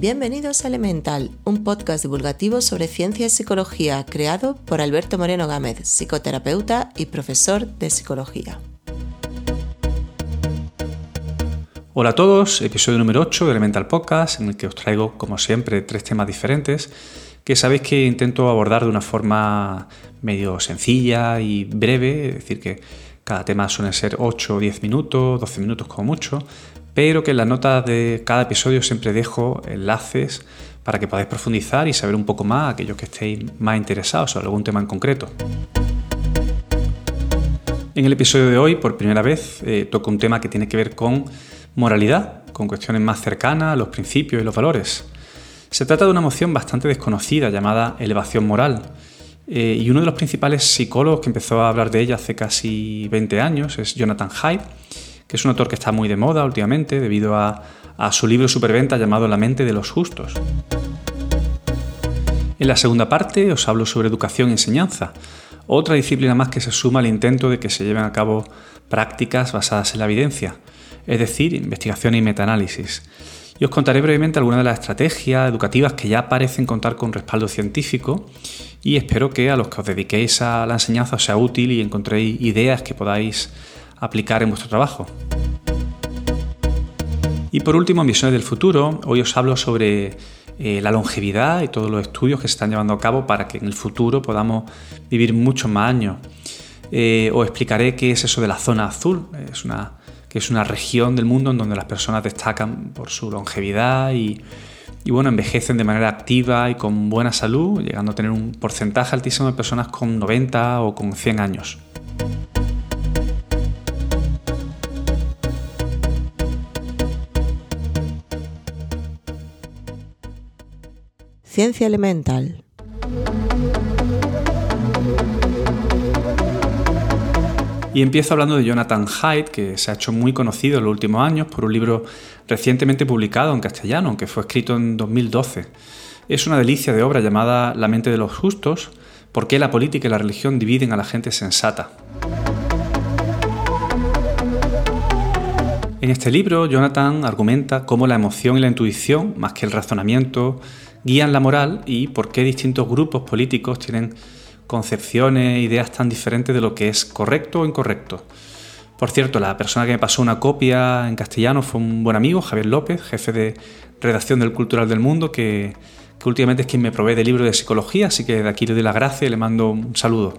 Bienvenidos a Elemental, un podcast divulgativo sobre ciencia y psicología creado por Alberto Moreno Gámez, psicoterapeuta y profesor de psicología. Hola a todos, episodio número 8 de Elemental Podcast, en el que os traigo, como siempre, tres temas diferentes que sabéis que intento abordar de una forma medio sencilla y breve, es decir, que cada tema suele ser 8 o 10 minutos, 12 minutos como mucho, pero que en las notas de cada episodio siempre dejo enlaces para que podáis profundizar y saber un poco más aquellos que estéis más interesados sobre algún tema en concreto. En el episodio de hoy, por primera vez, eh, toco un tema que tiene que ver con moralidad, con cuestiones más cercanas a los principios y los valores. Se trata de una emoción bastante desconocida llamada elevación moral. Eh, y uno de los principales psicólogos que empezó a hablar de ella hace casi 20 años es Jonathan Haidt, que es un autor que está muy de moda últimamente debido a, su libro superventa llamado La mente de los justos. En la segunda parte os hablo sobre educación y enseñanza, otra disciplina más que se suma al intento de que se lleven a cabo prácticas basadas en la evidencia, es decir, investigación y metaanálisis. Y os contaré brevemente algunas de las estrategias educativas que ya parecen contar con respaldo científico y espero que a los que os dediquéis a la enseñanza os sea útil y encontréis ideas que podáis aplicar en vuestro trabajo. Y por último, en Visiones del Futuro, hoy os hablo sobre eh, la longevidad y todos los estudios que se están llevando a cabo para que en el futuro podamos vivir muchos más años. Eh, os explicaré qué es eso de la zona azul, es una, que es una región del mundo en donde las personas destacan por su longevidad y, y bueno, envejecen de manera activa y con buena salud, llegando a tener un porcentaje altísimo de personas con 90 o con 100 años. Ciencia elemental. Y empiezo hablando de Jonathan Haidt, que se ha hecho muy conocido en los últimos años por un libro recientemente publicado en castellano, que fue escrito en 2012. Es una delicia de obra llamada La mente de los justos, por qué la política y la religión dividen a la gente sensata. En este libro, Jonathan argumenta cómo la emoción y la intuición, más que el razonamiento, guían la moral y por qué distintos grupos políticos tienen concepciones, e ideas tan diferentes de lo que es correcto o incorrecto. Por cierto, la persona que me pasó una copia en castellano fue un buen amigo, Javier López, jefe de redacción del Cultural del Mundo, que, últimamente es quien me provee de libros de psicología, así que de aquí le doy la gracia y le mando un saludo.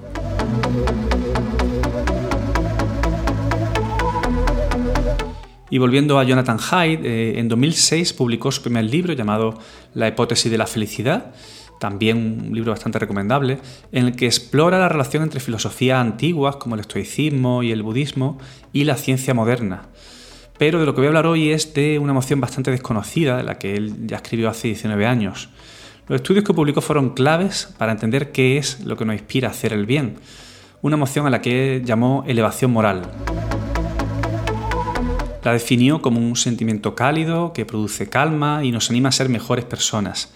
Y volviendo a Jonathan Haidt, eh, en 2006 publicó su primer libro llamado La hipótesis de la felicidad, también un libro bastante recomendable, en el que explora la relación entre filosofías antiguas como el estoicismo y el budismo y la ciencia moderna. Pero de lo que voy a hablar hoy es de una emoción bastante desconocida, de la que él ya escribió hace 19 años. Los estudios que publicó fueron claves para entender qué es lo que nos inspira a hacer el bien, una emoción a la que llamó elevación moral. La definió como un sentimiento cálido que produce calma y nos anima a ser mejores personas,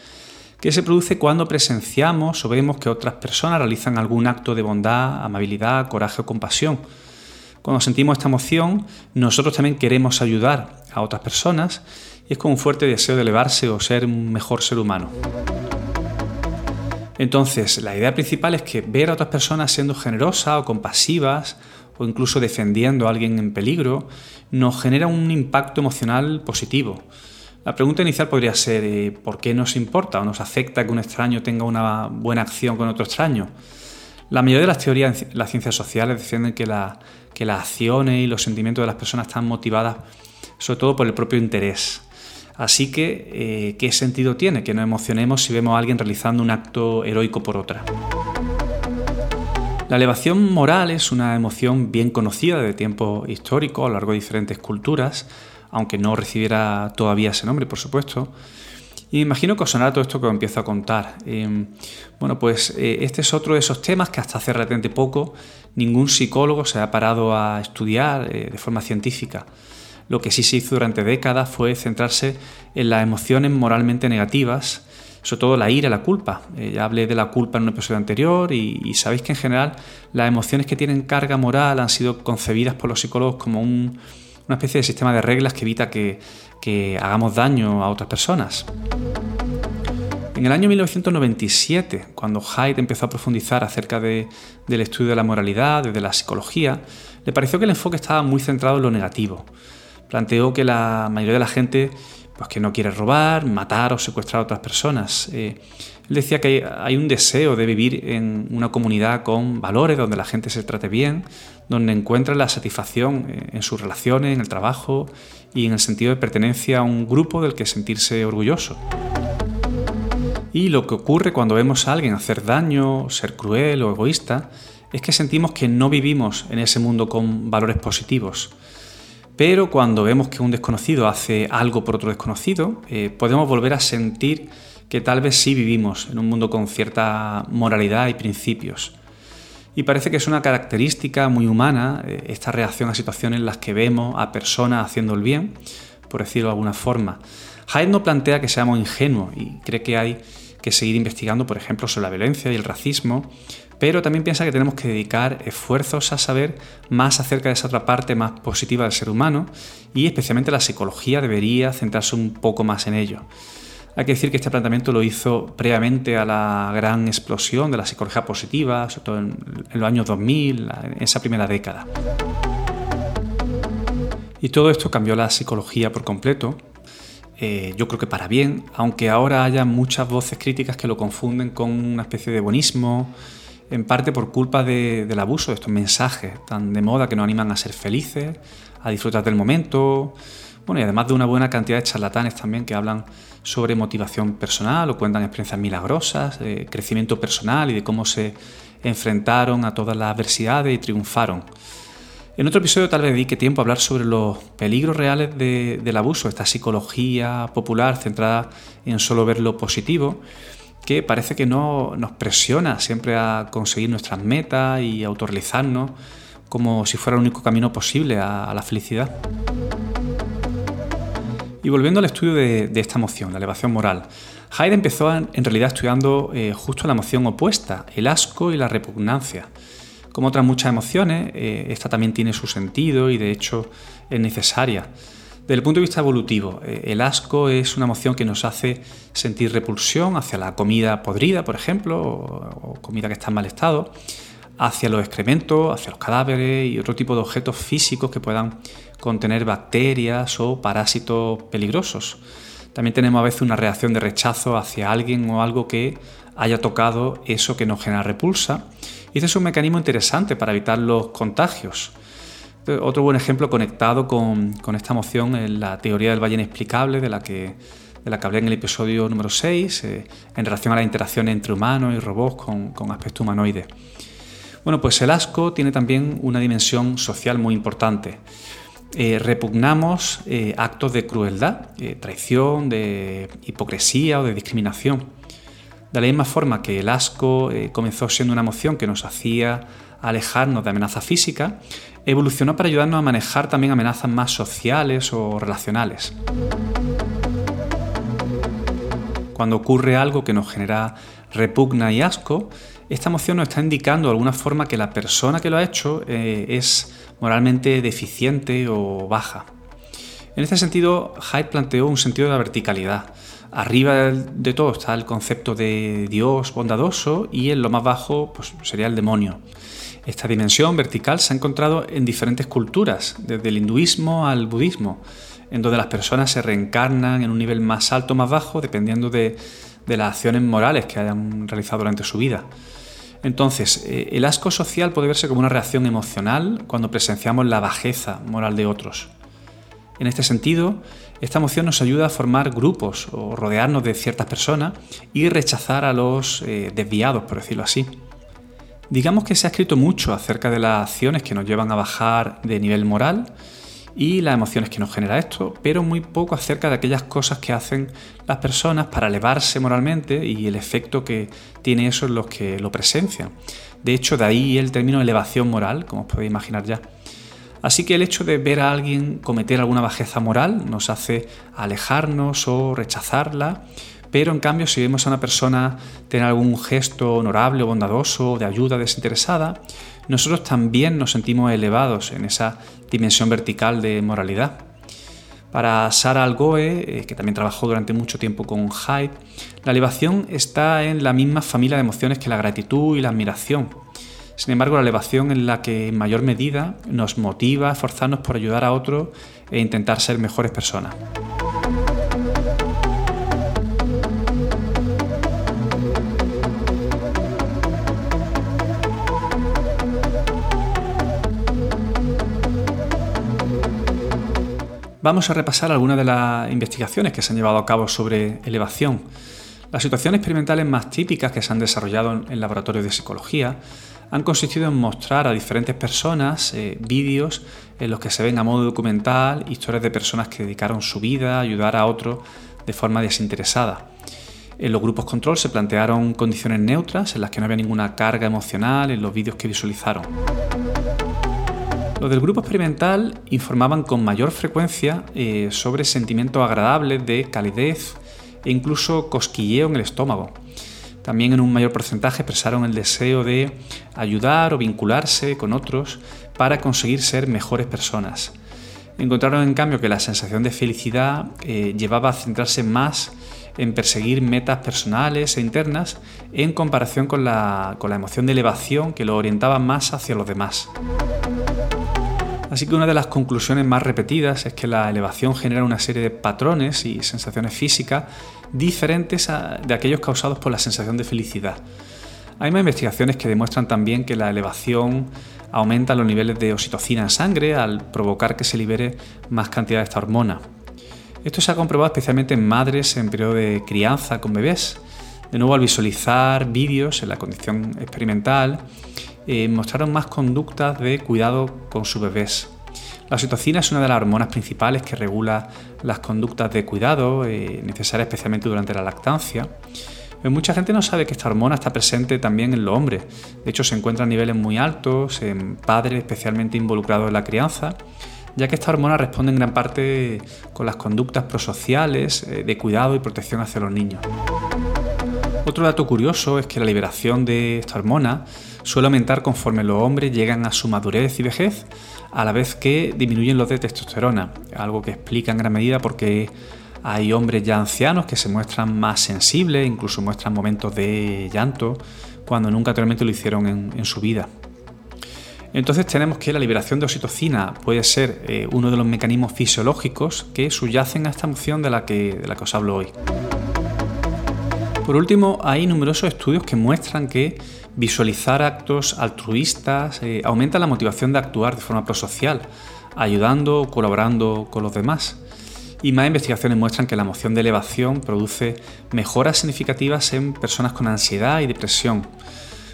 que se produce cuando presenciamos o vemos que otras personas realizan algún acto de bondad, amabilidad, coraje o compasión. Cuando sentimos esta emoción, nosotros también queremos ayudar a otras personas y es con un fuerte deseo de elevarse o ser un mejor ser humano. Entonces, la idea principal es que ver a otras personas siendo generosas o compasivas o incluso defendiendo a alguien en peligro nos genera un impacto emocional positivo. La pregunta inicial podría ser eh, ¿por qué nos importa o nos afecta que un extraño tenga una buena acción con otro extraño? La mayoría de las teorías en las ciencias sociales defienden que, las acciones y los sentimientos de las personas están motivadas sobre todo por el propio interés. Así que, eh, ¿qué sentido tiene que nos emocionemos si vemos a alguien realizando un acto heroico por otra? La elevación moral es una emoción bien conocida de tiempo histórico a lo largo de diferentes culturas, aunque no recibiera todavía ese nombre, por supuesto. Y me imagino que os sonará todo esto que os empiezo a contar. Em, bueno, pues eh, este es otro de esos temas que hasta hace relativamente poco ningún psicólogo se ha parado a estudiar eh, de forma científica. Lo que sí se hizo durante décadas fue centrarse en las emociones moralmente negativas sobre todo la ira, la culpa. Eh, ya hablé de la culpa en un episodio anterior y, sabéis que en general las emociones que tienen carga moral han sido concebidas por los psicólogos como un, una especie de sistema de reglas que evita que, hagamos daño a otras personas. En el año 1997, cuando Hyde empezó a profundizar acerca del estudio de la moralidad, de la psicología, le pareció que el enfoque estaba muy centrado en lo negativo. Planteó que la mayoría de la gente pues, que no quiere robar, matar o secuestrar a otras personas. Eh, él decía que hay un deseo de vivir en una comunidad con valores, donde la gente se trate bien, donde encuentra la satisfacción eh, en sus relaciones, en el trabajo y en el sentido de pertenencia a un grupo del que sentirse orgulloso. Y lo que ocurre cuando vemos a alguien hacer daño, ser cruel o egoísta, es que sentimos que no vivimos en ese mundo con valores positivos. Pero cuando vemos que un desconocido hace algo por otro desconocido, eh, podemos volver a sentir que tal vez sí vivimos en un mundo con cierta moralidad y principios. Y parece que es una característica muy humana eh, esta reacción a situaciones en las que vemos a personas haciendo el bien, por decirlo de alguna forma. Hyde no plantea que seamos ingenuos y cree que hay que seguir investigando, por ejemplo, sobre la violencia y el racismo, pero también piensa que tenemos que dedicar esfuerzos a saber más acerca de esa otra parte más positiva del ser humano y especialmente la psicología debería centrarse un poco más en ello. Hay que decir que este planteamiento lo hizo previamente a la gran explosión de la psicología positiva, sobre todo en, los años 2000, en esa primera década. Y todo esto cambió la psicología por completo. Eh, yo creo que para bien, aunque ahora haya muchas voces críticas que lo confunden con una especie de buenismo, en parte por culpa del abuso de estos mensajes tan de moda que nos animan a ser felices, a disfrutar del momento, bueno, y además de una buena cantidad de charlatanes también que hablan sobre motivación personal o cuentan experiencias milagrosas, de crecimiento personal y de cómo se enfrentaron a todas las adversidades y triunfaron. En otro episodio tal vez dedique tiempo a hablar sobre los peligros reales del abuso, esta psicología popular centrada en solo ver lo positivo, que parece que no nos presiona siempre a conseguir nuestras metas y autorrealizarnos como si fuera el único camino posible a la felicidad. Y volviendo al estudio de, esta emoción, la elevación moral, Hyde empezó en, realidad estudiando eh, justo la emoción opuesta, el asco y la repugnancia. Como otras muchas emociones, eh, esta también tiene su sentido y de hecho es necesaria. Desde el punto de vista evolutivo, eh, el asco es una emoción que nos hace sentir repulsión hacia la comida podrida, por ejemplo, o comida que está en mal estado, hacia los excrementos, hacia los cadáveres y otro tipo de objetos físicos que puedan contener bacterias o parásitos peligrosos. También tenemos a veces una reacción de rechazo hacia alguien o algo que haya tocado eso que nos genera repulsa. Y este es un mecanismo interesante para evitar los contagios. Otro buen ejemplo conectado con, esta emoción es la teoría del valle inexplicable de la que, de la que hablé en el episodio número 6, eh, en relación a la interacción entre humanos y robots con, con aspecto humanoide. Bueno, pues el asco tiene también una dimensión social muy importante. Eh, repugnamos eh, actos de crueldad, eh, traición, de hipocresía o de discriminación. De la misma forma que el asco comenzó siendo una emoción que nos hacía alejarnos de amenazas físicas, evolucionó para ayudarnos a manejar también amenazas más sociales o relacionales. Cuando ocurre algo que nos genera repugna y asco, esta emoción nos está indicando de alguna forma que la persona que lo ha hecho es moralmente deficiente o baja. En este sentido, Hyde planteó un sentido de la verticalidad. Arriba de todo está el concepto de Dios bondadoso y en lo más bajo pues, sería el demonio. Esta dimensión vertical se ha encontrado en diferentes culturas, desde el hinduismo al budismo, en donde las personas se reencarnan en un nivel más alto o más bajo dependiendo de, las acciones morales que hayan realizado durante su vida. Entonces, eh, el asco social puede verse como una reacción emocional cuando presenciamos la bajeza moral de otros. En este sentido, esta emoción nos ayuda a formar grupos o rodearnos de ciertas personas y rechazar a los eh, desviados, por decirlo así. Digamos que se ha escrito mucho acerca de las acciones que nos llevan a bajar de nivel moral y las emociones que nos genera esto, pero muy poco acerca de aquellas cosas que hacen las personas para elevarse moralmente y el efecto que tiene eso en los que lo presencian. De hecho, de ahí el término elevación moral, como os podéis imaginar ya. Así que el hecho de ver a alguien cometer alguna bajeza moral nos hace alejarnos o rechazarla, pero en cambio si vemos a una persona tener algún gesto honorable o bondadoso de ayuda desinteresada, nosotros también nos sentimos elevados en esa dimensión vertical de moralidad. Para Sara Algoe, eh, que también trabajó durante mucho tiempo con Hyde, la elevación está en la misma familia de emociones que la gratitud y la admiración. Sin embargo, la elevación es la que en mayor medida nos motiva a esforzarnos por ayudar a otros e intentar ser mejores personas. Vamos a repasar algunas de las investigaciones que se han llevado a cabo sobre elevación. Las situaciones experimentales más típicas que se han desarrollado en laboratorios de psicología han consistido en mostrar a diferentes personas eh, vídeos en los que se ven a modo documental historias de personas que dedicaron su vida a ayudar a otros de forma desinteresada. En los grupos control se plantearon condiciones neutras en las que no había ninguna carga emocional en los vídeos que visualizaron. Los del grupo experimental informaban con mayor frecuencia eh, sobre sentimientos agradables de calidez e incluso cosquilleo en el estómago. También en un mayor porcentaje expresaron el deseo de ayudar o vincularse con otros para conseguir ser mejores personas. Encontraron en cambio que la sensación de felicidad eh, llevaba a centrarse más en perseguir metas personales e internas en comparación con la, con la emoción de elevación que lo orientaba más hacia los demás. Así que una de las conclusiones más repetidas es que la elevación genera una serie de patrones y sensaciones físicas diferentes de aquellos causados por la sensación de felicidad. Hay más investigaciones que demuestran también que la elevación aumenta los niveles de oxitocina en sangre al provocar que se libere más cantidad de esta hormona. Esto se ha comprobado especialmente en madres en periodo de crianza con bebés. De nuevo, al visualizar vídeos en la condición experimental, eh, mostraron más conductas de cuidado con sus bebés. La oxitocina es una de las hormonas principales que regula las conductas de cuidado eh, necesarias especialmente durante la lactancia. Pero mucha gente no sabe que esta hormona está presente también en los hombres. De hecho, se encuentra a niveles muy altos en padres especialmente involucrados en la crianza, ya que esta hormona responde en gran parte con las conductas prosociales eh, de cuidado y protección hacia los niños. Otro dato curioso es que la liberación de esta hormona suele aumentar conforme los hombres llegan a su madurez y vejez, a la vez que disminuyen los de testosterona, algo que explica en gran medida porque hay hombres ya ancianos que se muestran más sensibles, incluso muestran momentos de llanto, cuando nunca anteriormente lo hicieron en, su vida. Entonces tenemos que la liberación de oxitocina puede ser eh, uno de los mecanismos fisiológicos que subyacen a esta emoción de la que, de la que os hablo hoy. Por último, hay numerosos estudios que muestran que visualizar actos altruistas eh, aumenta la motivación de actuar de forma prosocial, ayudando colaborando con los demás. Y más investigaciones muestran que la emoción de elevación produce mejoras significativas en personas con ansiedad y depresión.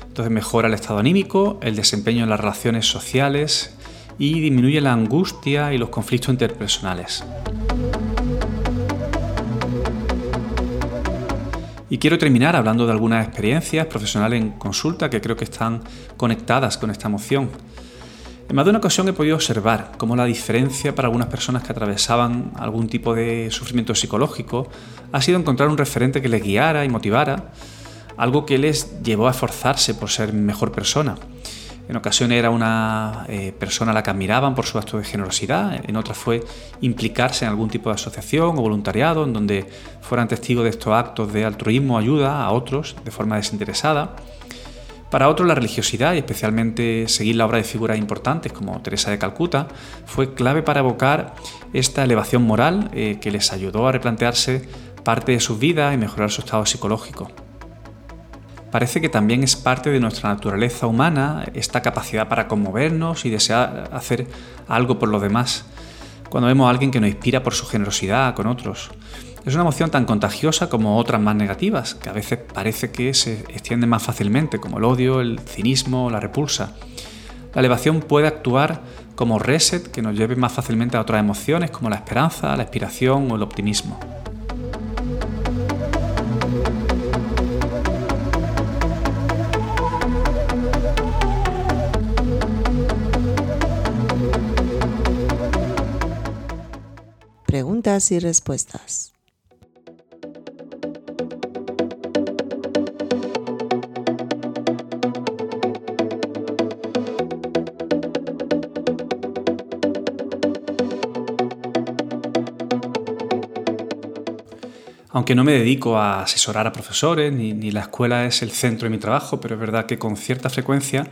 Entonces mejora el estado anímico, el desempeño en las relaciones sociales y disminuye la angustia y los conflictos interpersonales. Y quiero terminar hablando de algunas experiencias profesionales en consulta que creo que están conectadas con esta emoción. En más de una ocasión he podido observar cómo la diferencia para algunas personas que atravesaban algún tipo de sufrimiento psicológico ha sido encontrar un referente que les guiara y motivara, algo que les llevó a esforzarse por ser mejor persona. En ocasiones era una eh, persona a la que admiraban por su acto de generosidad, en otras fue implicarse en algún tipo de asociación o voluntariado en donde fueran testigos de estos actos de altruismo, ayuda a otros de forma desinteresada. Para otros la religiosidad y especialmente seguir la obra de figuras importantes como Teresa de Calcuta fue clave para evocar esta elevación moral eh, que les ayudó a replantearse parte de sus vidas y mejorar su estado psicológico. Parece que también es parte de nuestra naturaleza humana esta capacidad para conmovernos y desear hacer algo por los demás. Cuando vemos a alguien que nos inspira por su generosidad con otros. Es una emoción tan contagiosa como otras más negativas, que a veces parece que se extienden más fácilmente, como el odio, el cinismo, la repulsa. La elevación puede actuar como reset que nos lleve más fácilmente a otras emociones como la esperanza, la inspiración o el optimismo. y respuestas. Aunque no me dedico a asesorar a profesores, ni, ni la escuela es el centro de mi trabajo, pero es verdad que con cierta frecuencia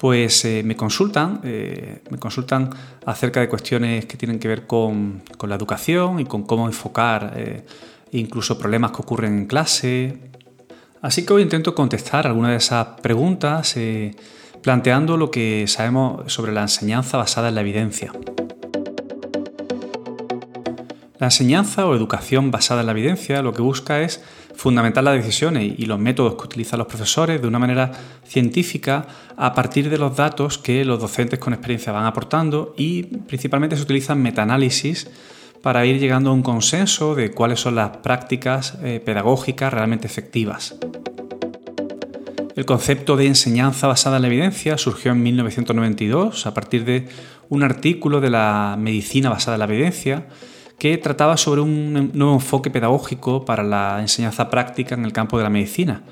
pues eh, me consultan, eh, me consultan acerca de cuestiones que tienen que ver con, la educación y con cómo enfocar eh, incluso problemas que ocurren en clase. Así que hoy intento contestar algunas de esas preguntas planteando lo que sabemos sobre la enseñanza basada en la evidencia. La enseñanza o educación basada en la evidencia lo que busca es fundamentar las decisiones y los métodos que utilizan los profesores de una manera científica a partir de los datos que los docentes con experiencia van aportando y principalmente se utilizan metaanálisis para ir llegando a un consenso de cuáles son las prácticas eh, pedagógicas realmente efectivas. El concepto de enseñanza basada en la evidencia surgió en 1992 a partir de un artículo de la medicina basada en la evidencia que trataba sobre un nuevo enfoque pedagógico para la enseñanza práctica en el campo de la medicina.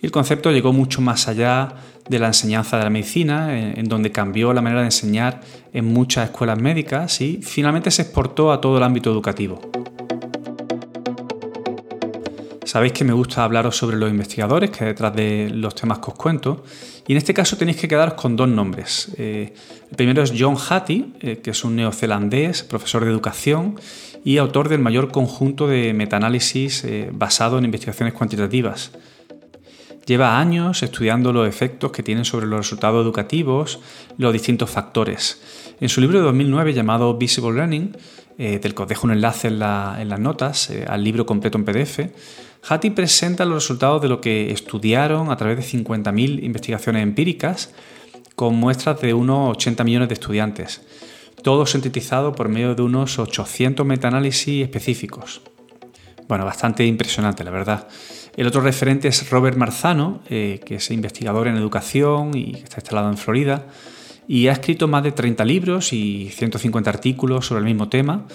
El concepto llegó mucho más allá de la enseñanza de la medicina, en, donde cambió la manera de enseñar en muchas escuelas médicas y finalmente se exportó a todo el ámbito educativo. Sabéis que me gusta hablaros sobre los investigadores que detrás de los temas que os cuento. Y en este caso tenéis que quedaros con dos nombres. Eh, el primero es John Hattie, eh, que es un neozelandés, profesor de educación y autor del mayor conjunto de metaanálisis eh, basado en investigaciones cuantitativas. Lleva años estudiando los efectos que tienen sobre los resultados educativos los distintos factores. En su libro de 2009 llamado Visible Learning, del que os dejo un enlace en, en las notas al libro completo en PDF, Hattie presenta los resultados de lo que estudiaron a través de 50.000 investigaciones empíricas con muestras de unos 80 millones de estudiantes, todo sintetizado por medio de unos 800 metaanálisis específicos. Bueno, bastante impresionante, la verdad. El otro referente es Robert Marzano, eh, que es investigador en educación y está instalado en Florida, y ha escrito más de 30 libros y 150 artículos sobre el mismo tema,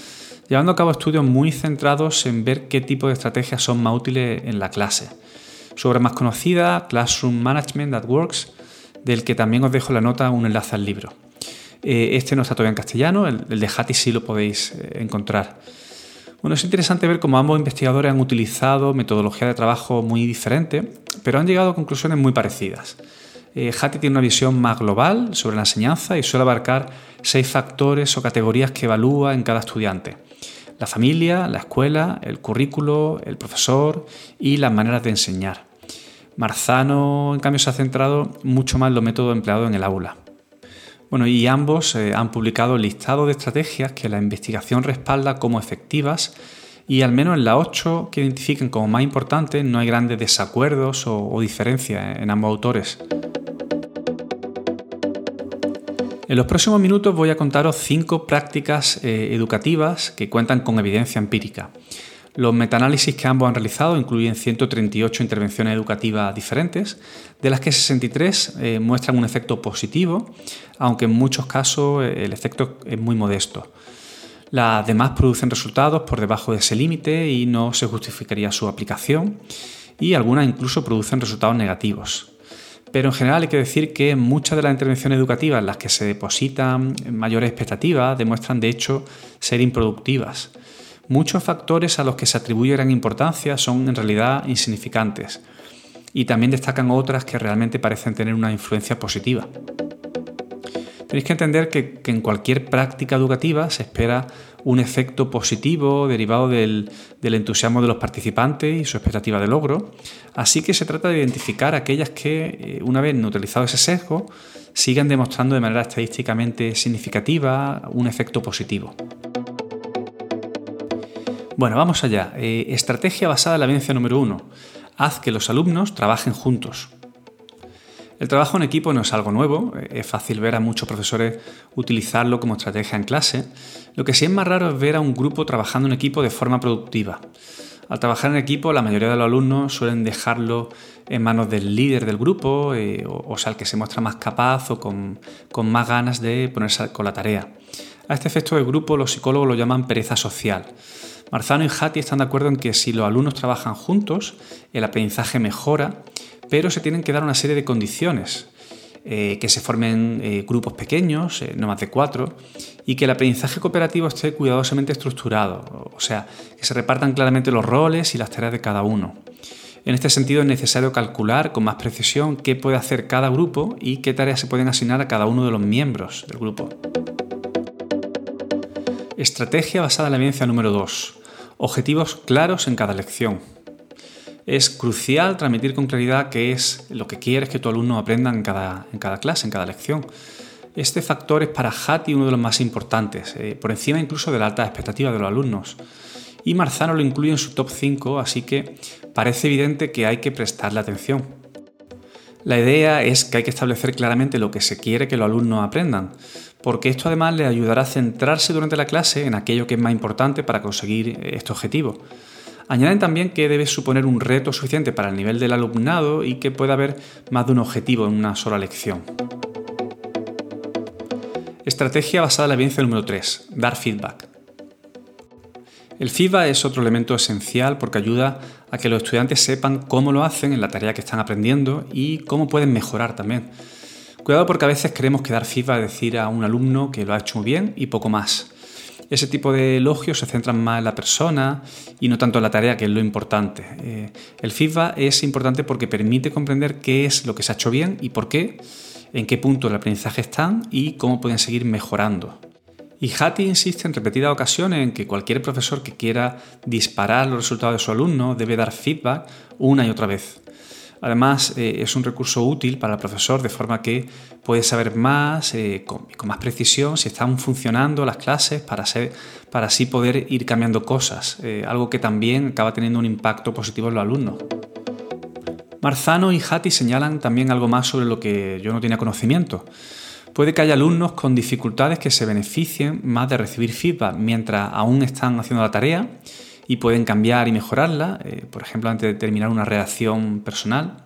llevando a cabo estudios muy centrados en ver qué tipo de estrategias son más útiles en la clase. Su obra más conocida, Classroom Management that Works, del que también os dejo la nota un enlace al libro. Eh, este no está todavía en castellano, el, de Hattie sí lo podéis eh, encontrar. Bueno, es interesante ver cómo ambos investigadores han utilizado metodologías de trabajo muy diferentes, pero han llegado a conclusiones muy parecidas. Eh, Hattie tiene una visión más global sobre la enseñanza y suele abarcar seis factores o categorías que evalúa en cada estudiante la familia, la escuela, el currículo, el profesor y las maneras de enseñar. Marzano, en cambio, se ha centrado mucho más en los métodos empleados en el aula. Bueno, y ambos eh, han publicado listado de estrategias que la investigación respalda como efectivas y al menos en las ocho que identifiquen como más importantes no hay grandes desacuerdos o, o diferencias en ambos autores. En los próximos minutos voy a contaros cinco prácticas eh, educativas que cuentan con evidencia empírica. Los metaanálisis que ambos han realizado incluyen 138 intervenciones educativas diferentes, de las que 63 eh, muestran un efecto positivo, aunque en muchos casos eh, el efecto es muy modesto. Las demás producen resultados por debajo de ese límite y no se justificaría su aplicación, y algunas incluso producen resultados negativos. Pero en general hay que decir que muchas de las intervenciones educativas en las que se depositan mayores expectativas demuestran de hecho ser improductivas. Muchos factores a los que se atribuye gran importancia son en realidad insignificantes y también destacan otras que realmente parecen tener una influencia positiva. Tenéis que entender que, en cualquier práctica educativa se espera un efecto positivo derivado del, entusiasmo de los participantes y su expectativa de logro. Así que se trata de identificar aquellas que, eh, una vez neutralizado ese sesgo, sigan demostrando de manera estadísticamente significativa un efecto positivo. Bueno, vamos allá. Eh, estrategia basada en la evidencia número uno. Haz que los alumnos trabajen juntos. El trabajo en equipo no es algo nuevo, es fácil ver a muchos profesores utilizarlo como estrategia en clase. Lo que sí es más raro es ver a un grupo trabajando en equipo de forma productiva. Al trabajar en equipo, la mayoría de los alumnos suelen dejarlo en manos del líder del grupo, eh, o, sea, el que se muestra más capaz o con, con más ganas de ponerse con la tarea. A este efecto de grupo los psicólogos lo llaman pereza social. Marzano y Hattie están de acuerdo en que si los alumnos trabajan juntos, el aprendizaje mejora pero se tienen que dar una serie de condiciones. eh, que se formen eh, grupos pequeños, no más de cuatro, y que el aprendizaje cooperativo esté cuidadosamente estructurado, o sea, que se repartan claramente los roles y las tareas de cada uno. En este sentido es necesario calcular con más precisión qué puede hacer cada grupo y qué tareas se pueden asignar a cada uno de los miembros del grupo. Estrategia basada en la evidencia número 2. Objetivos claros en cada lección. Es crucial transmitir con claridad qué es lo que quieres que tu alumno aprenda en cada, en cada clase, en cada lección. Este factor es para Hattie uno de los más importantes, eh, por encima incluso de la alta expectativa de los alumnos. Y Marzano lo incluye en su top 5, así que parece evidente que hay que prestarle atención. La idea es que hay que establecer claramente lo que se quiere que los alumnos aprendan, porque esto además les ayudará a centrarse durante la clase en aquello que es más importante para conseguir este objetivo. Añaden también que debe suponer un reto suficiente para el nivel del alumnado y que pueda haber más de un objetivo en una sola lección. Estrategia basada en la evidencia número 3. Dar feedback. El feedback es otro elemento esencial porque ayuda a que los estudiantes sepan cómo lo hacen en la tarea que están aprendiendo y cómo pueden mejorar también. Cuidado porque a veces queremos que dar feedback decir a un alumno que lo ha hecho muy bien y poco más. Ese tipo de elogios se centran más en la persona y no tanto en la tarea, que es lo importante. Eh, el feedback es importante porque permite comprender qué es lo que se ha hecho bien y por qué, en qué punto del aprendizaje están y cómo pueden seguir mejorando. Y Hattie insiste en repetidas ocasiones en que cualquier profesor que quiera disparar los resultados de su alumno debe dar feedback una y otra vez. Además, eh, es un recurso útil para el profesor de forma que puede saber más, eh, con, más precisión, si están funcionando las clases para, para así poder ir cambiando cosas, eh, algo que también acaba teniendo un impacto positivo en los alumnos. Marzano y Hattie señalan también algo más sobre lo que yo no tenía conocimiento. Puede que haya alumnos con dificultades que se beneficien más de recibir feedback mientras aún están haciendo la tarea y pueden cambiar y mejorarla, eh, por ejemplo, antes de terminar una redacción personal,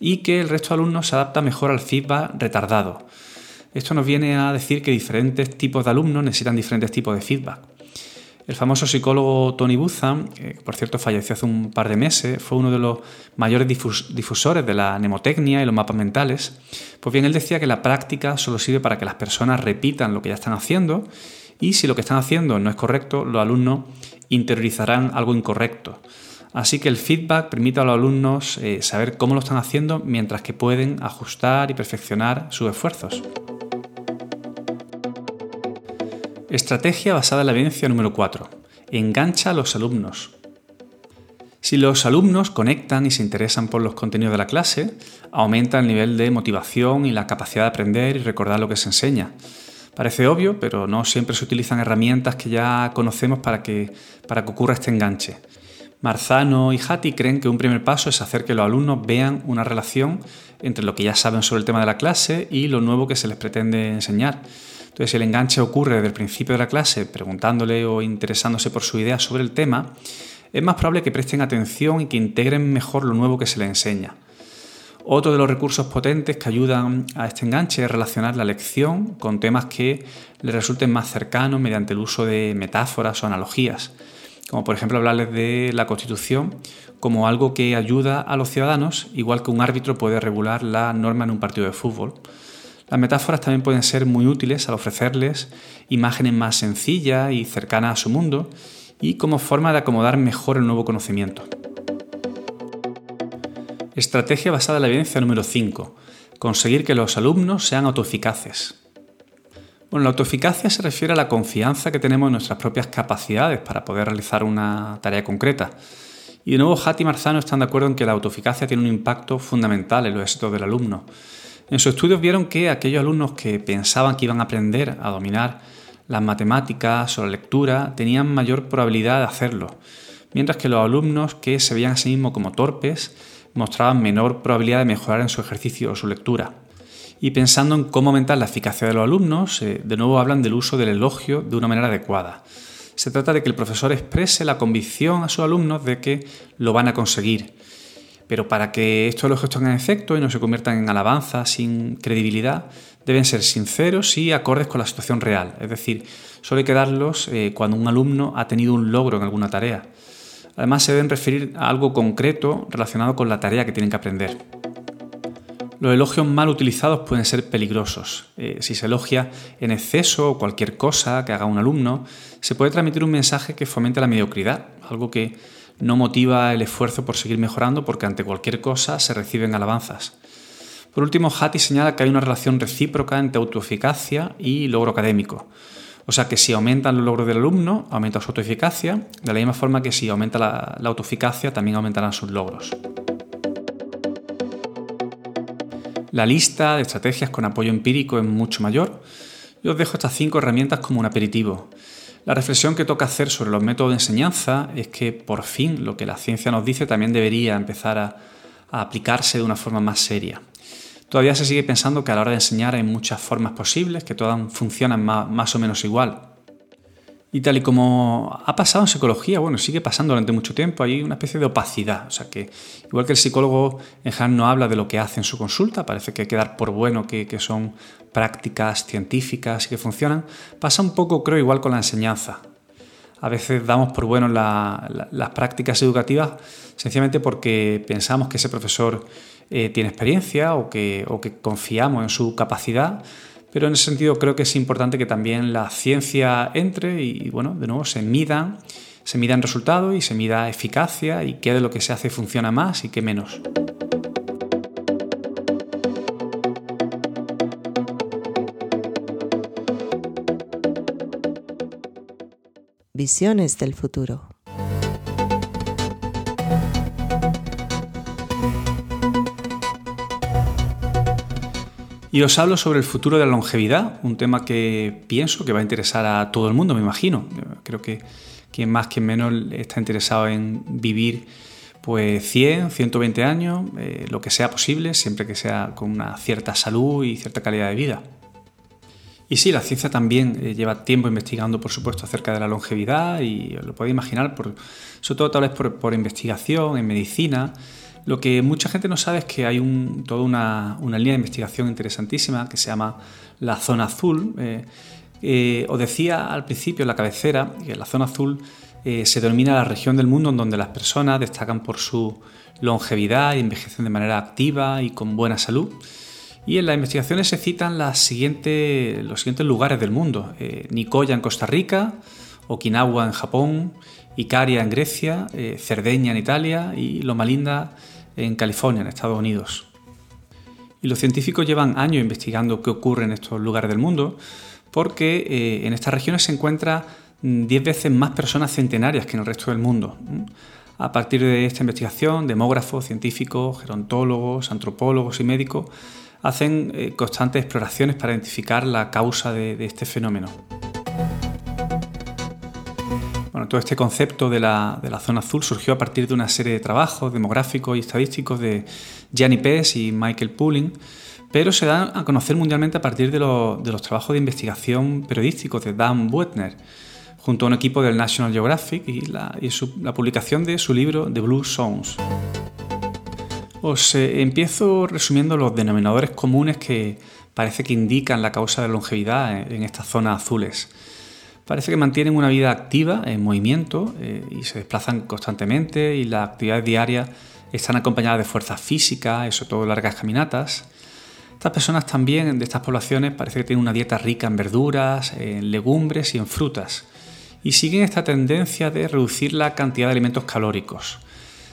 y que el resto de alumnos se adapta mejor al feedback retardado. Esto nos viene a decir que diferentes tipos de alumnos necesitan diferentes tipos de feedback. El famoso psicólogo Tony Buzan, que por cierto falleció hace un par de meses, fue uno de los mayores difusores de la mnemotecnia y los mapas mentales. Pues bien, él decía que la práctica solo sirve para que las personas repitan lo que ya están haciendo y si lo que están haciendo no es correcto, los alumnos interiorizarán algo incorrecto. Así que el feedback permite a los alumnos eh, saber cómo lo están haciendo mientras que pueden ajustar y perfeccionar sus esfuerzos. Estrategia basada en la evidencia número 4. Engancha a los alumnos. Si los alumnos conectan y se interesan por los contenidos de la clase, aumenta el nivel de motivación y la capacidad de aprender y recordar lo que se enseña. Parece obvio, pero no siempre se utilizan herramientas que ya conocemos para que, para que ocurra este enganche. Marzano y Hattie creen que un primer paso es hacer que los alumnos vean una relación entre lo que ya saben sobre el tema de la clase y lo nuevo que se les pretende enseñar. Entonces, si el enganche ocurre desde el principio de la clase, preguntándole o interesándose por su idea sobre el tema, es más probable que presten atención y que integren mejor lo nuevo que se les enseña. Otro de los recursos potentes que ayudan a este enganche es relacionar la lección con temas que le resulten más cercanos mediante el uso de metáforas o analogías, como por ejemplo hablarles de la Constitución como algo que ayuda a los ciudadanos, igual que un árbitro puede regular la norma en un partido de fútbol. Las metáforas también pueden ser muy útiles al ofrecerles imágenes más sencillas y cercanas a su mundo y como forma de acomodar mejor el nuevo conocimiento. Estrategia basada en la evidencia número 5. Conseguir que los alumnos sean autoeficaces. Bueno, la autoeficacia se refiere a la confianza que tenemos en nuestras propias capacidades para poder realizar una tarea concreta. Y de nuevo, Hattie y Marzano están de acuerdo en que la autoeficacia tiene un impacto fundamental en los éxitos del alumno. En sus estudios vieron que aquellos alumnos que pensaban que iban a aprender a dominar las matemáticas o la lectura tenían mayor probabilidad de hacerlo, mientras que los alumnos que se veían a sí mismos como torpes mostraban menor probabilidad de mejorar en su ejercicio o su lectura. Y pensando en cómo aumentar la eficacia de los alumnos, eh, de nuevo hablan del uso del elogio de una manera adecuada. Se trata de que el profesor exprese la convicción a sus alumnos de que lo van a conseguir. Pero para que estos elogios tengan efecto y no se conviertan en alabanzas sin credibilidad, deben ser sinceros y acordes con la situación real. Es decir, solo hay que darlos eh, cuando un alumno ha tenido un logro en alguna tarea. Además, se deben referir a algo concreto relacionado con la tarea que tienen que aprender. Los elogios mal utilizados pueden ser peligrosos. Eh, si se elogia en exceso cualquier cosa que haga un alumno, se puede transmitir un mensaje que fomente la mediocridad, algo que no motiva el esfuerzo por seguir mejorando porque ante cualquier cosa se reciben alabanzas. Por último, Hattie señala que hay una relación recíproca entre autoeficacia y logro académico. O sea que si aumentan los logros del alumno, aumenta su autoeficacia, de la misma forma que si aumenta la, autoeficacia, también aumentarán sus logros. La lista de estrategias con apoyo empírico es mucho mayor. Yo os dejo estas cinco herramientas como un aperitivo. La reflexión que toca hacer sobre los métodos de enseñanza es que por fin lo que la ciencia nos dice también debería empezar a, aplicarse de una forma más seria. Todavía se sigue pensando que a la hora de enseñar hay muchas formas posibles, que todas funcionan más, o menos igual. Y tal y como ha pasado en psicología, bueno, sigue pasando durante mucho tiempo, hay una especie de opacidad. O sea que, igual que el psicólogo en general no habla de lo que hace en su consulta, parece que hay que dar por bueno que, que son prácticas científicas y que funcionan, pasa un poco, creo, igual con la enseñanza. A veces damos por bueno las prácticas educativas sencillamente porque pensamos que ese profesor eh, tiene experiencia o que, o que confiamos en su capacidad, pero en ese sentido creo que es importante que también la ciencia entre y, bueno, de nuevo se mida, se midan resultados y se mida eficacia y qué de lo que se hace funciona más y qué menos. Visiones del futuro. Y os hablo sobre el futuro de la longevidad, un tema que pienso que va a interesar a todo el mundo, me imagino. Creo que quien más, quien menos está interesado en vivir pues 100, 120 años, eh, lo que sea posible, siempre que sea con una cierta salud y cierta calidad de vida. Y sí, la ciencia también eh, lleva tiempo investigando, por supuesto, acerca de la longevidad y lo podéis imaginar, por, sobre todo tal vez por, por investigación, en medicina, lo que mucha gente no sabe es que hay toda una, línea de investigación interesantísima que se llama la zona azul. Eh, eh, os decía al principio en la cabecera que la zona azul eh, se denomina la región del mundo en donde las personas destacan por su longevidad y envejecen de manera activa y con buena salud. Y en las investigaciones se citan los siguientes lugares del mundo. Nicoya en Costa Rica, Okinawa en Japón, Icaria en Grecia, Cerdeña en Italia y Loma Linda en California, en Estados Unidos. Y los científicos llevan años investigando qué ocurre en estos lugares del mundo, porque eh, en estas regiones se encuentran 10 veces más personas centenarias que en el resto del mundo. A partir de esta investigación, demógrafos, científicos, gerontólogos, antropólogos y médicos hacen eh, constantes exploraciones para identificar la causa de este fenómeno todo este concepto de la, zona azul surgió a partir de una serie de trabajos demográficos y estadísticos de Gianni Pes y Michael Pulling, pero se dan a conocer mundialmente a partir de, los trabajos de investigación periodísticos de Dan Buettner, junto a un equipo del National Geographic y la, publicación de su libro The Blue Zones. Os eh, empiezo resumiendo los denominadores comunes que parece que indican la causa de longevidad en estas zonas azules. Parece que mantienen una vida activa, en movimiento, eh, y se desplazan constantemente y las actividades diarias están acompañadas de fuerza física, sobre todo largas caminatas. Estas personas también de estas poblaciones parece que tienen una dieta rica en verduras, en legumbres y en frutas, y siguen esta tendencia de reducir la cantidad de alimentos calóricos.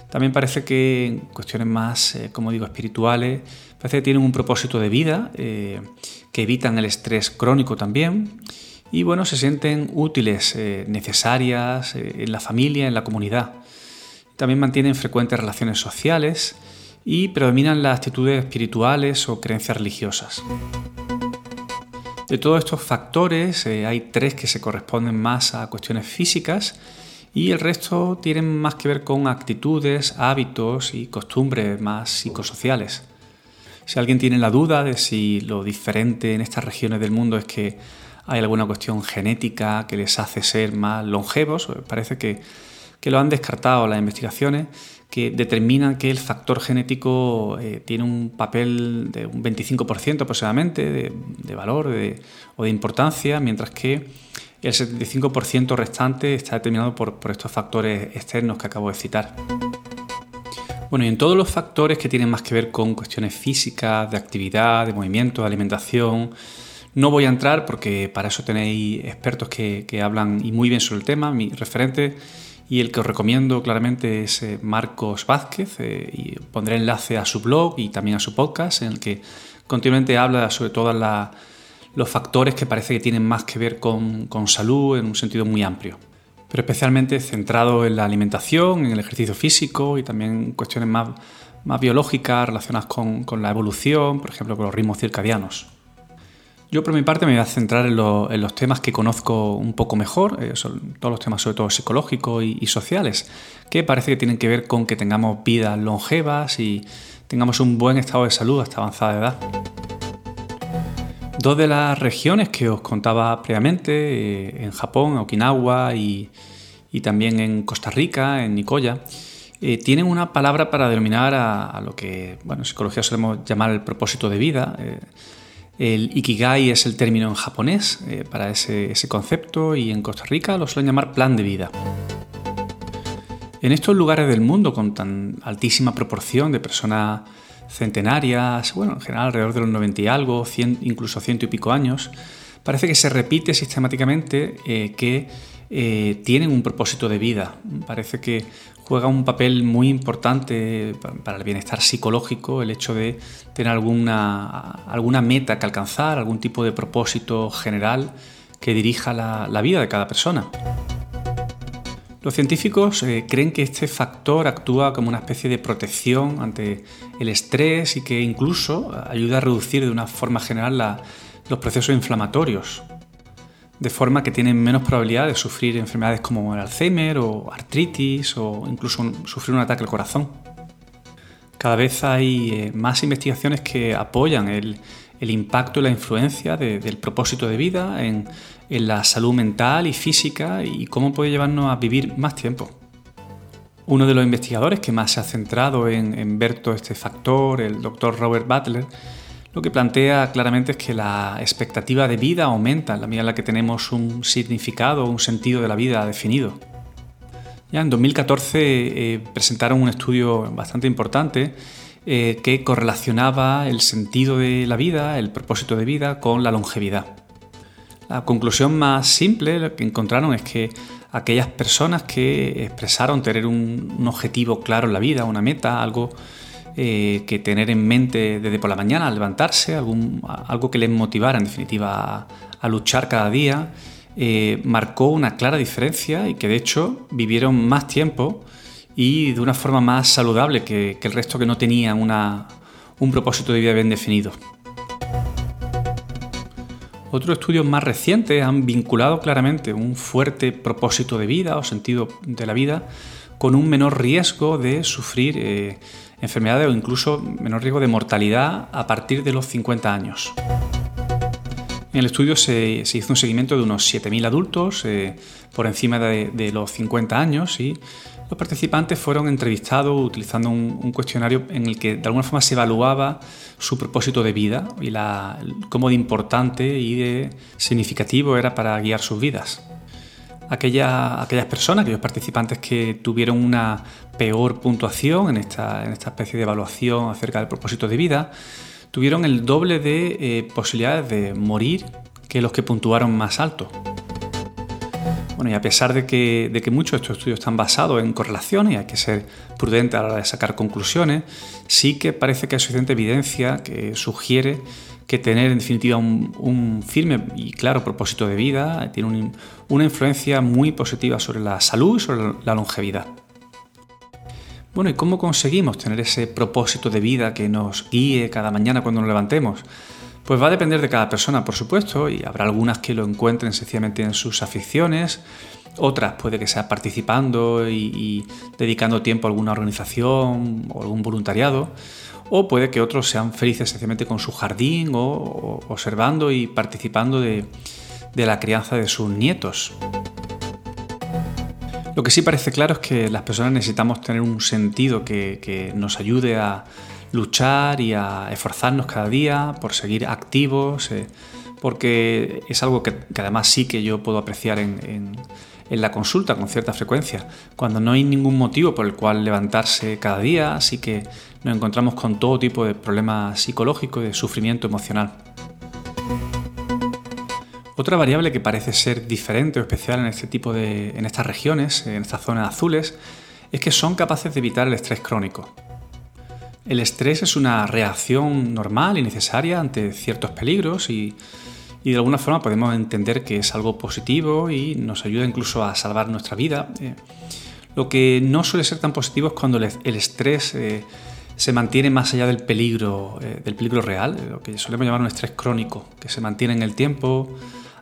También parece que en cuestiones más, eh, como digo, espirituales, parece que tienen un propósito de vida, eh, que evitan el estrés crónico también y bueno, se sienten útiles, eh, necesarias eh, en la familia, en la comunidad. También mantienen frecuentes relaciones sociales y predominan las actitudes espirituales o creencias religiosas. De todos estos factores eh, hay tres que se corresponden más a cuestiones físicas y el resto tienen más que ver con actitudes, hábitos y costumbres más psicosociales. Si alguien tiene la duda de si lo diferente en estas regiones del mundo es que hay alguna cuestión genética que les hace ser más longevos. Parece que, lo han descartado las investigaciones que determinan que el factor genético eh, tiene un papel de un 25% aproximadamente de, valor o de importancia, mientras que el 75% restante está determinado por estos factores externos que acabo de citar. Bueno, y en todos los factores que tienen más que ver con cuestiones físicas, de actividad, de movimiento, de alimentación, no voy a entrar porque para eso tenéis expertos que, hablan muy bien sobre el tema. Mi referente y el que os recomiendo claramente es eh, Marcos Vázquez eh, y pondré enlace a su blog y también a su podcast en el que continuamente habla sobre todos los factores que parece que tienen más que ver con, con salud en un sentido muy amplio pero especialmente centrado en la alimentación, en el ejercicio físico y también cuestiones más, biológicas relacionadas con, la evolución, por ejemplo, con los ritmos circadianos. Yo por mi parte me voy a centrar en, en los temas que conozco un poco mejor, eh, son todos los temas sobre todo psicológicos y, y, sociales, que parece que tienen que ver con que tengamos vidas longevas y tengamos un buen estado de salud hasta avanzada edad. Dos de las regiones que os contaba previamente, eh, en Japón, Okinawa y, también en Costa Rica, en Nicoya, eh, tienen una palabra para denominar a, lo que bueno, en psicología solemos llamar el propósito de vida. Eh, el ikigai es el término en japonés para ese, concepto y en Costa Rica lo suelen llamar plan de vida. En estos lugares del mundo con tan altísima proporción de personas centenarias, bueno, en general alrededor de los 90 y algo, incluso ciento y pico años, parece que se repite sistemáticamente eh, que eh, tienen un propósito de vida. Parece que juega un papel muy importante para el bienestar psicológico el hecho de tener alguna, alguna meta que alcanzar, algún tipo de propósito general que dirija la vida de cada persona. Los científicos eh, creen que este factor actúa como una especie de protección ante el estrés y que incluso ayuda a reducir de una forma general los procesos inflamatorios, de forma que tienen menos probabilidad de sufrir enfermedades como el Alzheimer o artritis o incluso sufrir un ataque al corazón. Cada vez hay eh, más investigaciones que apoyan el, impacto y la influencia del propósito de vida en, en la salud mental y física y cómo puede llevarnos a vivir más tiempo. Uno de los investigadores que más se ha centrado en, ver todo este factor, el doctor Robert Butler, lo que plantea claramente es que la expectativa de vida aumenta en la medida en la que tenemos un significado, un sentido de la vida definido. Ya en 2014 eh, presentaron un estudio bastante importante eh, que correlacionaba el sentido de la vida, el propósito de vida, con la longevidad. La conclusión más simple que encontraron es que aquellas personas que expresaron tener un, objetivo claro en la vida, una meta, algo eh, que tener en mente desde por la mañana al levantarse, algo que les motivara en definitiva a, luchar cada día, eh, marcó una clara diferencia y que de hecho vivieron más tiempo y de una forma más saludable que, el resto que no tenían un propósito de vida bien definido. Otros estudios más recientes han vinculado claramente un fuerte propósito de vida o sentido de la vida con un menor riesgo de sufrir eh, enfermedades o incluso menor riesgo de mortalidad a partir de los 50 años. En el estudio se, hizo un seguimiento de unos 7.000 adultos eh, por encima de, los 50 años y los participantes fueron entrevistados utilizando un, cuestionario en el que de alguna forma se evaluaba su propósito de vida y la, cómo de importante y de significativo era para guiar sus vidas. aquellas personas, aquellos participantes que tuvieron una peor puntuación en esta, en esta especie de evaluación acerca del propósito de vida, tuvieron el doble de eh, posibilidades de morir que los que puntuaron más alto. Bueno, y a pesar de que, de que muchos de estos estudios están basados en correlaciones y hay que ser prudente a la hora de sacar conclusiones, sí que parece que hay suficiente evidencia que sugiere que tener en definitiva un, firme y claro propósito de vida tiene una influencia muy positiva sobre la salud y sobre la longevidad. Bueno, ¿y cómo conseguimos tener ese propósito de vida que nos guíe cada mañana cuando nos levantemos? Pues va a depender de cada persona, por supuesto, y habrá algunas que lo encuentren sencillamente en sus aficiones, otras puede que sea participando y, dedicando tiempo a alguna organización o algún voluntariado, o puede que otros sean felices sencillamente con su jardín o, observando y participando de la crianza de sus nietos. Lo que sí parece claro es que las personas necesitamos tener un sentido que, nos ayude a luchar y a esforzarnos cada día por seguir activos, eh, porque es algo que, además sí que yo puedo apreciar en, en la consulta con cierta frecuencia, cuando no hay ningún motivo por el cual levantarse cada día, así que nos encontramos con todo tipo de problemas psicológicos y de sufrimiento emocional. Otra variable que parece ser diferente o especial en este tipo de, en estas regiones, en estas zonas azules, es que son capaces de evitar el estrés crónico. El estrés es una reacción normal y necesaria ante ciertos peligros y, de alguna forma podemos entender que es algo positivo y nos ayuda incluso a salvar nuestra vida. Eh, lo que no suele ser tan positivo es cuando el, estrés eh, se mantiene más allá del peligro, eh, del peligro real, lo que solemos llamar un estrés crónico, que se mantiene en el tiempo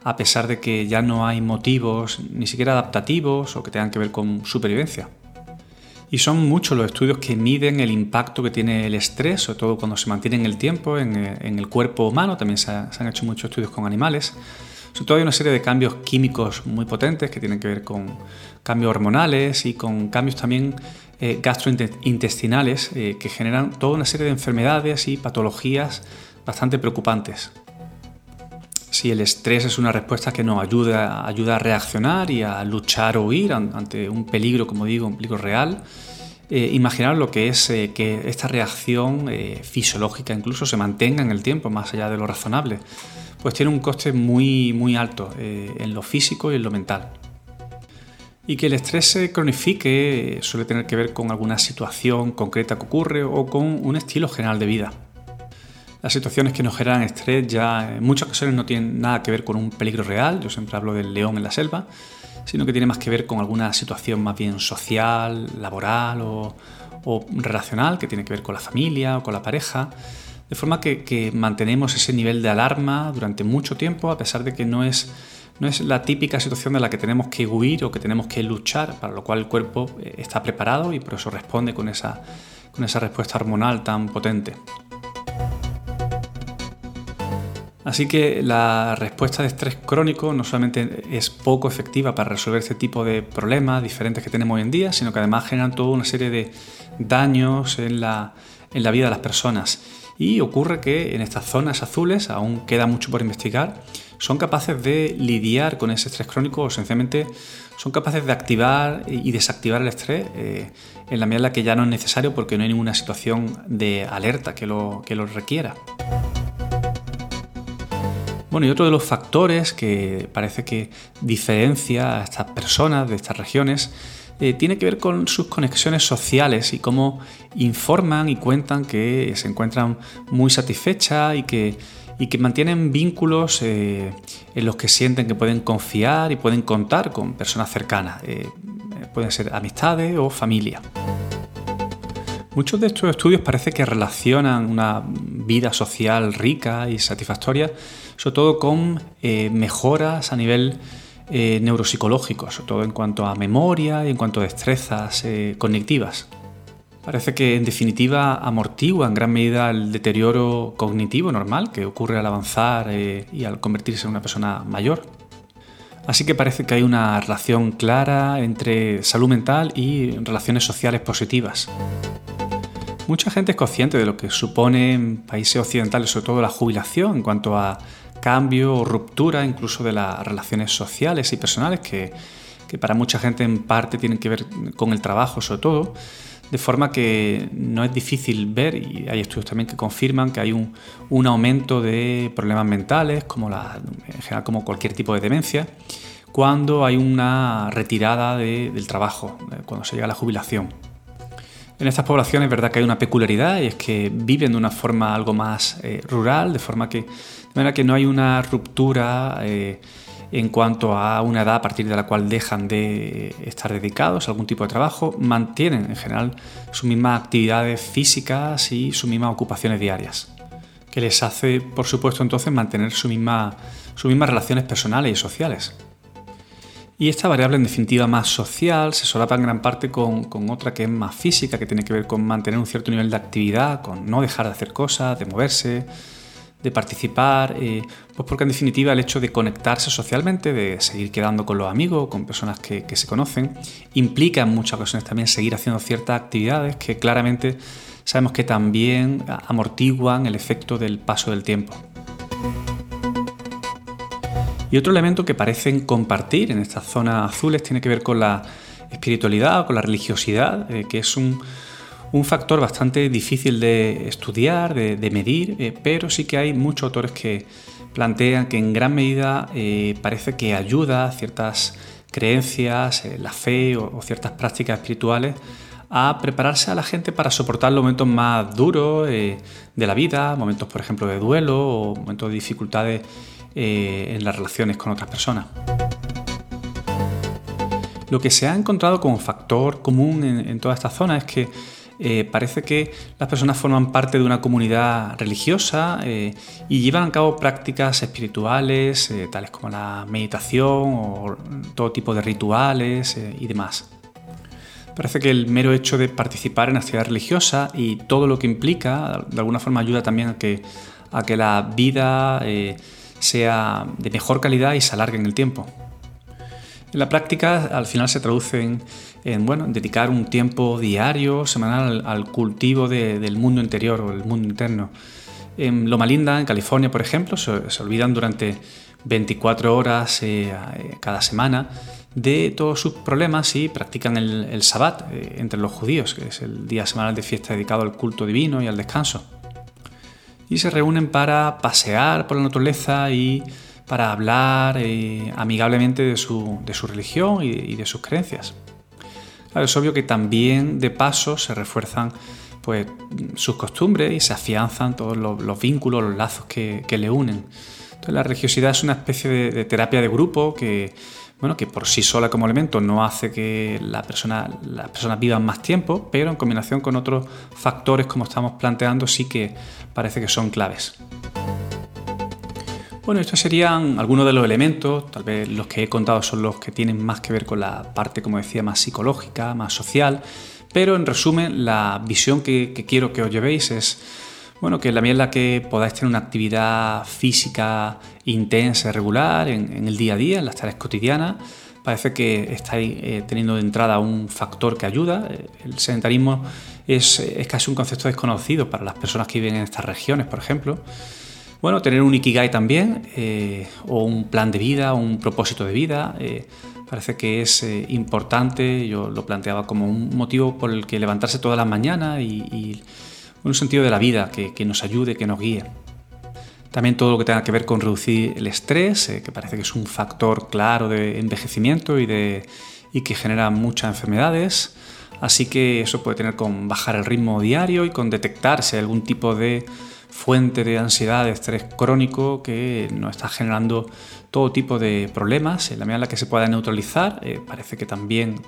a pesar de que ya no hay motivos ni siquiera adaptativos o que tengan que ver con supervivencia. Y son muchos los estudios que miden el impacto que tiene el estrés, sobre todo cuando se mantiene en el tiempo, en, eh, el cuerpo humano. También se, han hecho muchos estudios con animales. Sobre todo hay una serie de cambios químicos muy potentes que tienen que ver con cambios hormonales y con cambios también eh, gastrointestinales eh, que generan toda una serie de enfermedades y patologías bastante preocupantes. Si el estrés es una respuesta que nos ayuda, ayuda a reaccionar y a luchar o huir ante un peligro, como digo, un peligro real, eh, imaginar lo que es eh, que esta reacción fisiológica incluso se mantenga en el tiempo, más allá de lo razonable, pues tiene un coste muy, muy alto en lo físico y en lo mental. Y que el estrés se cronifique suele tener que ver con alguna situación concreta que ocurre o con un estilo general de vida. Las situaciones que nos generan estrés ya en muchas ocasiones no tienen nada que ver con un peligro real, yo siempre hablo del león en la selva, sino que tiene más que ver con alguna situación más bien social, laboral o, relacional, que tiene que ver con la familia o con la pareja, de forma que, mantenemos ese nivel de alarma durante mucho tiempo, a pesar de que no es, no es la típica situación de la que tenemos que huir o que tenemos que luchar, para lo cual el cuerpo eh, está preparado y por eso responde con esa, con esa respuesta hormonal tan potente. Así que la respuesta de estrés crónico no solamente es poco efectiva para resolver este tipo de problemas diferentes que tenemos hoy en día, sino que además generan toda una serie de daños en la, vida de las personas. Y ocurre que en estas zonas azules, aún queda mucho por investigar, son capaces de lidiar con ese estrés crónico o sencillamente son capaces de activar y desactivar el estrés eh, en la medida en la que ya no es necesario porque no hay ninguna situación de alerta que lo, que requiera. Bueno, y otro de los factores que parece que diferencia a estas personas de estas regiones eh, tiene que ver con sus conexiones sociales y cómo informan y cuentan que se encuentran muy satisfechas y que, y que mantienen vínculos eh, en los que sienten que pueden confiar y pueden contar con personas cercanas. Eh, pueden ser amistades o familia. Muchos de estos estudios parece que relacionan una vida social rica y satisfactoria sobre todo con eh, mejoras a nivel eh, neuropsicológico, sobre todo en cuanto a memoria y en cuanto a destrezas cognitivas. Parece que en definitiva amortigua en gran medida el deterioro cognitivo normal que ocurre al avanzar y al convertirse en una persona mayor. Así que parece que hay una relación clara entre salud mental y relaciones sociales positivas. Mucha gente es consciente de lo que supone en países occidentales, sobre todo la jubilación, en cuanto a cambio o ruptura incluso de las relaciones sociales y personales que, para mucha gente en parte tienen que ver con el trabajo sobre todo, de forma que no es difícil ver, y hay estudios también que confirman que hay un, aumento de problemas mentales, como la, como cualquier tipo de demencia, cuando hay una retirada del trabajo, cuando se llega a la jubilación. En estas poblaciones es verdad que hay una peculiaridad y es que viven de una forma algo más eh, rural, de forma que de manera que no hay una ruptura eh, en cuanto a una edad a partir de la cual dejan de estar dedicados a algún tipo de trabajo, mantienen en general sus mismas actividades físicas y sus mismas ocupaciones diarias, que les hace, por supuesto, entonces mantener su misma, sus mismas relaciones personales y sociales. Y esta variable en definitiva más social se solapa en gran parte con, con, otra que es más física, que tiene que ver con mantener un cierto nivel de actividad, con no dejar de hacer cosas, de moverse, de participar, eh, pues porque en definitiva el hecho de conectarse socialmente, de seguir quedando con los amigos, con personas que, se conocen, implica en muchas ocasiones también seguir haciendo ciertas actividades que claramente sabemos que también amortiguan el efecto del paso del tiempo. Y otro elemento que parecen compartir en estas zonas azules tiene que ver con la espiritualidad o con la religiosidad, eh, que es un, factor bastante difícil de estudiar, de, medir, eh, pero sí que hay muchos autores que plantean que en gran medida eh, parece que ayuda a ciertas creencias, la fe o, ciertas prácticas espirituales a prepararse a la gente para soportar los momentos más duros de la vida, momentos por ejemplo de duelo o momentos de dificultades en las relaciones con otras personas. Lo que se ha encontrado como factor común en, toda esta zona es que eh, parece que las personas forman parte de una comunidad religiosa eh, y llevan a cabo prácticas espirituales, eh, tales como la meditación o todo tipo de rituales y demás. Parece que el mero hecho de participar en actividad religiosa y todo lo que implica, de alguna forma ayuda también a que, a que la vida sea de mejor calidad y se alargue en el tiempo. En la práctica al final se traduce en, bueno, dedicar un tiempo diario, semanal al, cultivo del mundo interior o el mundo interno. En Loma Linda, en California, por ejemplo, se, olvidan durante 24 horas eh, eh, cada semana de todos sus problemas y practican el, Sabbat eh, entre los judíos, que es el día semanal de fiesta dedicado al culto divino y al descanso. Y se reúnen para pasear por la naturaleza y para hablar eh, amigablemente de su, religión y, de sus creencias. es obvio que también de paso se refuerzan pues, sus costumbres y se afianzan todos los, vínculos, los lazos que, le unen. Entonces, la religiosidad es una especie de, terapia de grupo que, bueno, que por sí sola como elemento no hace que la persona, las personas vivan más tiempo, pero en combinación con otros factores como estamos planteando sí que parece que son claves. Bueno, estos serían algunos de los elementos, tal vez los que he contado son los que tienen más que ver con la parte, como decía, más psicológica, más social, pero en resumen la visión que, quiero que os llevéis es, bueno, que la mía es la que podáis tener una actividad física intensa regular en, el día a día, en las tareas cotidianas, parece que estáis eh, teniendo de entrada un factor que ayuda. El sedentarismo es, es, casi un concepto desconocido para las personas que viven en estas regiones, por ejemplo. Bueno, tener un ikigai también, eh, o un plan de vida, un propósito de vida, eh, parece que es eh, importante. Yo lo planteaba como un motivo por el que levantarse todas las mañanas y, un sentido de la vida que, nos ayude, que nos guíe. También todo lo que tenga que ver con reducir el estrés, que parece que es un factor claro de envejecimiento y, de, y que genera muchas enfermedades. Así que eso puede tener con bajar el ritmo diario y con detectarse algún tipo de fuente de ansiedad, de estrés crónico que nos está generando todo tipo de problemas. En la medida en la que se pueda neutralizar, eh, parece que también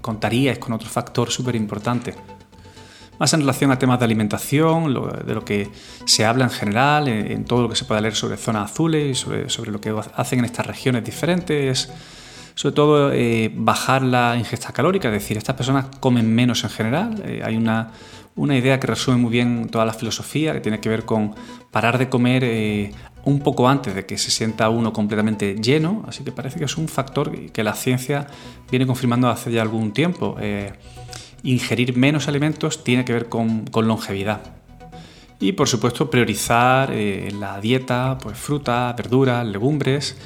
contaríais con otro factor súper importante. Más en relación a temas de alimentación, de lo que se habla en general, en, todo lo que se puede leer sobre zonas azules y sobre, sobre lo que hacen en estas regiones diferentes, sobre todo eh, bajar la ingesta calórica, es decir, estas personas comen menos en general. Eh, hay una, una idea que resume muy bien toda la filosofía, que tiene que ver con parar de comer eh, un poco antes de que se sienta uno completamente lleno, así que parece que es un factor que la ciencia viene confirmando hace ya algún tiempo. Ingerir menos alimentos tiene que ver con, longevidad. Y por supuesto priorizar la dieta, pues fruta, verduras, legumbres,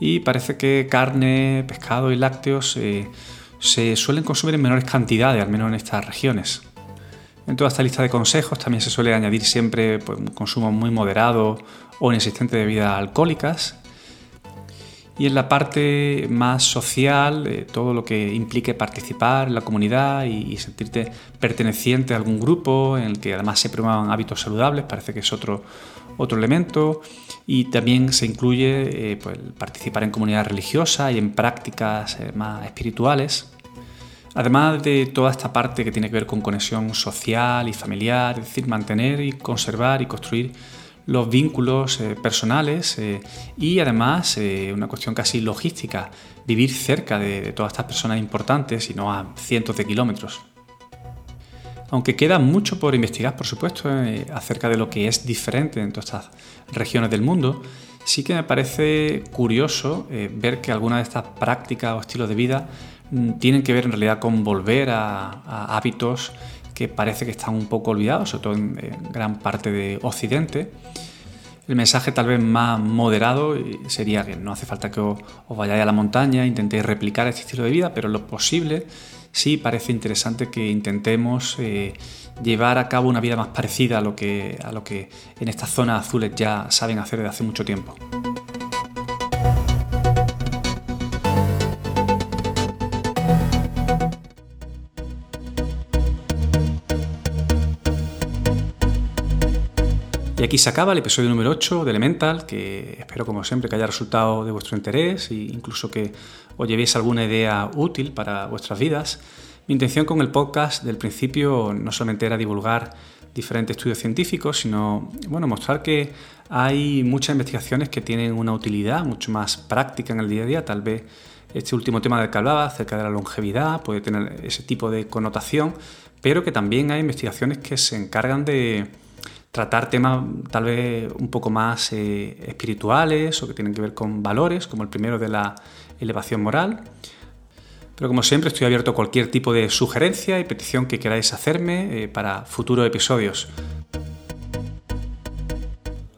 y parece que carne, pescado y lácteos se suelen consumir en menores cantidades, al menos en estas regiones. En toda esta lista de consejos también se suele añadir siempre pues, un consumo muy moderado o inexistente de bebidas alcohólicas. Y en la parte más social, eh, todo lo que implique participar en la comunidad y, sentirte perteneciente a algún grupo en el que además se promuevan hábitos saludables, parece que es otro, otro elemento. Y también se incluye eh, pues, participar en comunidades religiosas y en prácticas eh, más espirituales. Además de toda esta parte que tiene que ver con conexión social y familiar, es decir, mantener y conservar y construir los vínculos eh, personales eh, y además eh, una cuestión casi logística, vivir cerca de, todas estas personas importantes y no a cientos de kilómetros. Aunque queda mucho por investigar, por supuesto, acerca de lo que es diferente en todas estas regiones del mundo, sí que me parece curioso ver que algunas de estas prácticas o estilos de vida Mm, tienen que ver en realidad con volver a, hábitos que parece que están un poco olvidados, sobre todo en, gran parte de Occidente. El mensaje tal vez más moderado sería que no hace falta que os, vayáis a la montaña, intentéis replicar este estilo de vida, pero lo posible sí parece interesante que intentemos eh, llevar a cabo una vida más parecida a lo, que, a lo que en estas zonas azules ya saben hacer desde hace mucho tiempo. Y aquí se acaba el episodio número 8 de Elemental, que espero como siempre que haya resultado de vuestro interés e incluso que os llevéis alguna idea útil para vuestras vidas. Mi intención con el podcast del principio no solamente era divulgar diferentes estudios científicos, sino bueno, mostrar que hay muchas investigaciones que tienen una utilidad mucho más práctica en el día a día. Tal vez este último tema del que hablaba, acerca de la longevidad, puede tener ese tipo de connotación, pero que también hay investigaciones que se encargan de tratar temas tal vez un poco más eh, espirituales o que tienen que ver con valores, como el primero de la elevación moral. Pero como siempre estoy abierto a cualquier tipo de sugerencia y petición que queráis hacerme eh, para futuros episodios.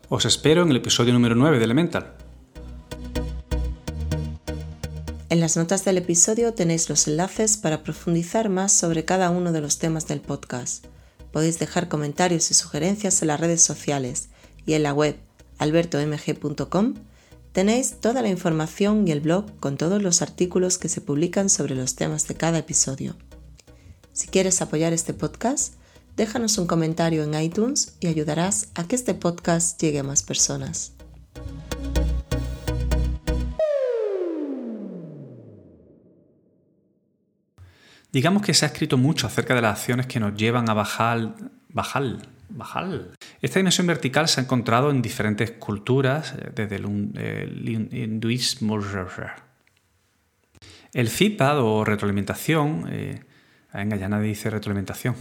Os espero en el episodio número 9 de Elemental. En las notas del episodio tenéis los enlaces para profundizar más sobre cada uno de los temas del podcast. Podéis dejar comentarios y sugerencias en las redes sociales y en la web albertomg.com tenéis toda la información y el blog con todos los artículos que se publican sobre los temas de cada episodio. Si quieres apoyar este podcast, déjanos un comentario en iTunes y ayudarás a que este podcast llegue a más personas. Digamos que se ha escrito mucho acerca de las acciones que nos llevan a bajar, bajar, bajar. Esta dimensión vertical se ha encontrado en diferentes culturas, eh, desde el, hinduismo. El feedback o retroalimentación, eh, venga, ya nadie dice retroalimentación,